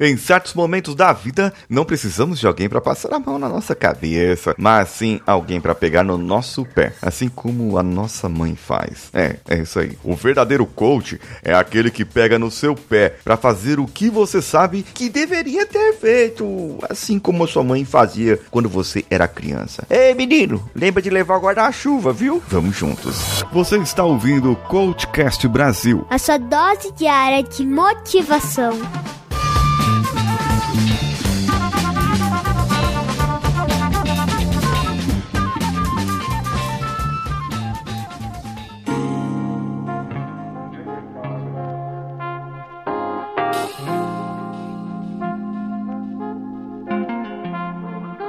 Em certos momentos da vida, não precisamos de alguém para passar a mão na nossa cabeça, mas sim alguém para pegar no nosso pé, assim como a nossa mãe faz. É, é isso aí. O verdadeiro coach é aquele que pega no seu pé para fazer o que você sabe que deveria ter feito, assim como a sua mãe fazia quando você era criança. Ei, menino, lembra de levar o guarda-chuva, viu? Vamos juntos. Você está ouvindo o Coachcast Brasil. A sua dose diária de motivação.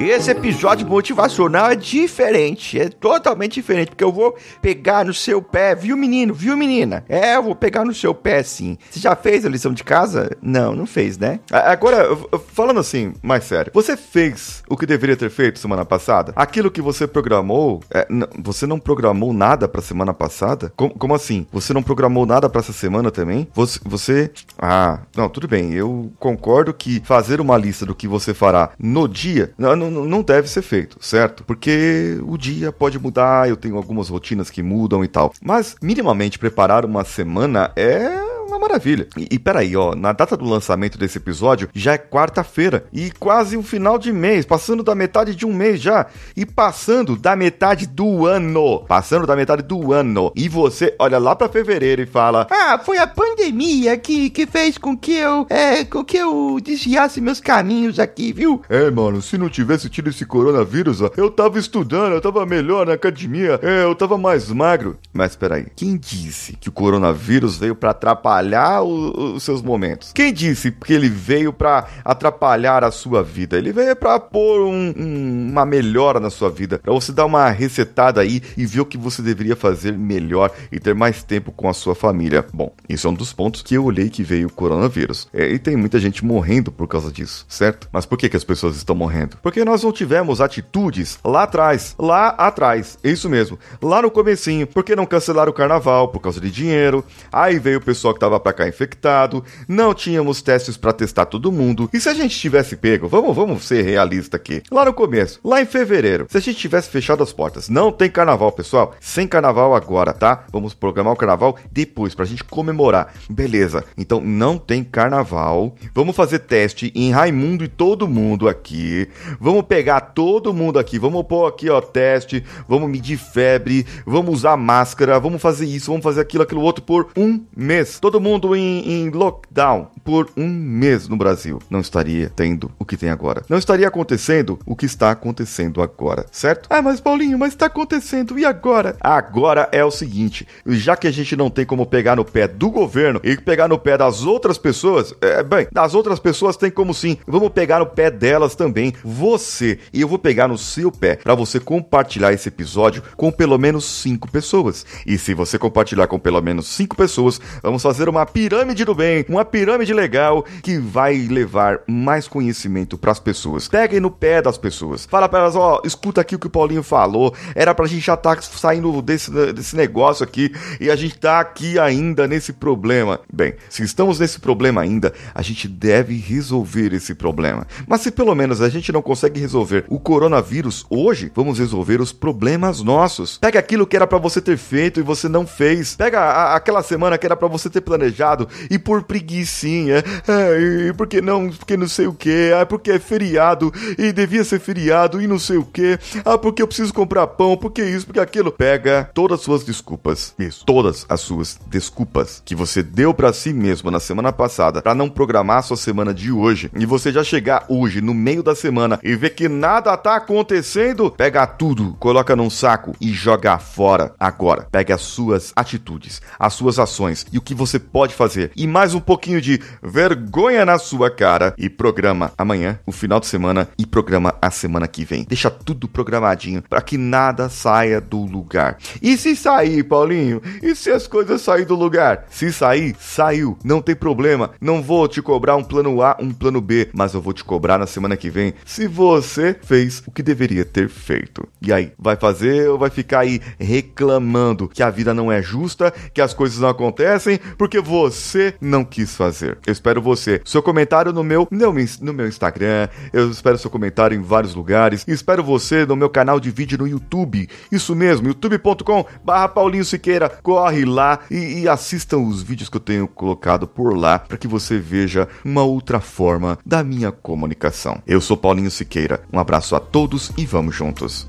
Esse episódio motivacional é diferente, é totalmente diferente, porque eu vou pegar no seu pé, viu menino, viu menina? É, eu vou pegar no seu pé sim. Você já fez a lição de casa? Não, não fez, né? Agora, falando assim, mais sério, você fez o que deveria ter feito semana passada? Aquilo que você programou, é, você não programou nada pra semana passada? Como, como assim? Você não programou nada pra essa semana também? Você, você. Ah, não, tudo bem, eu concordo que fazer uma lista do que você fará no dia. Não, não não deve ser feito, certo? Porque o dia pode mudar, eu tenho algumas rotinas que mudam e tal. Mas minimamente preparar uma semana é uma maravilha. E, e peraí, ó, na data do lançamento desse episódio já é quarta-feira e quase o final de mês, passando da metade de um mês já e passando da metade do ano, passando da metade do ano. E você olha lá para fevereiro e fala: "Ah, foi a pandemia que, que fez com que eu é, com que eu desviasse meus caminhos aqui, viu?" É, mano, se não tivesse tido esse coronavírus, eu tava estudando, eu tava melhor na academia, é, eu tava mais magro. Mas peraí, quem disse que o coronavírus veio para atrapalhar atrapalhar o, os seus momentos. Quem disse que ele veio para atrapalhar a sua vida? Ele veio para pôr um, um, uma melhora na sua vida, para você dar uma resetada aí e ver o que você deveria fazer melhor e ter mais tempo com a sua família. Bom, isso é um dos pontos que eu olhei que veio o coronavírus. É, e tem muita gente morrendo por causa disso, certo? Mas por que, que as pessoas estão morrendo? Porque nós não tivemos atitudes lá atrás, lá atrás, é isso mesmo, lá no comecinho, porque não cancelaram o carnaval por causa de dinheiro, aí veio o pessoal que tava para cá infectado, não tínhamos testes para testar todo mundo. E se a gente tivesse pego, vamos, vamos ser realista aqui. Lá no começo, lá em fevereiro, se a gente tivesse fechado as portas, não tem carnaval, pessoal. Sem carnaval agora, tá? Vamos programar o carnaval depois pra gente comemorar. Beleza. Então não tem carnaval. Vamos fazer teste em Raimundo e todo mundo aqui. Vamos pegar todo mundo aqui, vamos pôr aqui, ó, teste, vamos medir febre, vamos usar máscara, vamos fazer isso, vamos fazer aquilo, aquilo outro por um mês. Todo todo mundo em, em lockdown por um mês no Brasil, não estaria tendo o que tem agora. Não estaria acontecendo o que está acontecendo agora, certo? Ah, mas Paulinho, mas está acontecendo, e agora? Agora é o seguinte: já que a gente não tem como pegar no pé do governo e pegar no pé das outras pessoas, é, bem, das outras pessoas tem como sim. Vamos pegar no pé delas também, você. E eu vou pegar no seu pé para você compartilhar esse episódio com pelo menos cinco pessoas. E se você compartilhar com pelo menos cinco pessoas, vamos fazer uma pirâmide do bem, uma pirâmide legal que vai levar mais conhecimento para as pessoas. Peguem no pé das pessoas. Fala para elas, ó, escuta aqui o que o Paulinho falou. Era pra gente já estar tá saindo desse, desse negócio aqui e a gente tá aqui ainda nesse problema. Bem, se estamos nesse problema ainda, a gente deve resolver esse problema. Mas se pelo menos a gente não consegue resolver o coronavírus hoje, vamos resolver os problemas nossos. Pega aquilo que era para você ter feito e você não fez. Pega a, aquela semana que era para você ter planejado e por preguiçinha, ai, porque não, porque não sei o que, ah, porque é feriado e devia ser feriado e não sei o que, ah, porque eu preciso comprar pão, porque isso, porque aquilo. Pega todas as suas desculpas, isso, todas as suas desculpas que você deu para si mesmo na semana passada para não programar a sua semana de hoje e você já chegar hoje no meio da semana e ver que nada tá acontecendo, pega tudo, coloca num saco e joga fora agora. Pega as suas atitudes, as suas ações e o que você pode fazer. E mais um pouquinho de vergonha na sua cara. E programa amanhã, o final de semana e programa a semana que vem. Deixa tudo programadinho para que nada saia do lugar. E se sair, Paulinho? E se as coisas saírem do lugar? Se sair, saiu. Não tem problema. Não vou te cobrar um plano A, um plano B, mas eu vou te cobrar na semana que vem se você fez o que deveria ter feito. E aí, vai fazer ou vai ficar aí reclamando que a vida não é justa, que as coisas não acontecem, porque porque você não quis fazer. Eu espero você. Seu comentário no meu, no meu, no meu Instagram, eu espero seu comentário em vários lugares. Espero você no meu canal de vídeo no YouTube. Isso mesmo, youtube.com barra Paulinho Siqueira. Corre lá e, e assista os vídeos que eu tenho colocado por lá para que você veja uma outra forma da minha comunicação. Eu sou Paulinho Siqueira. Um abraço a todos e vamos juntos.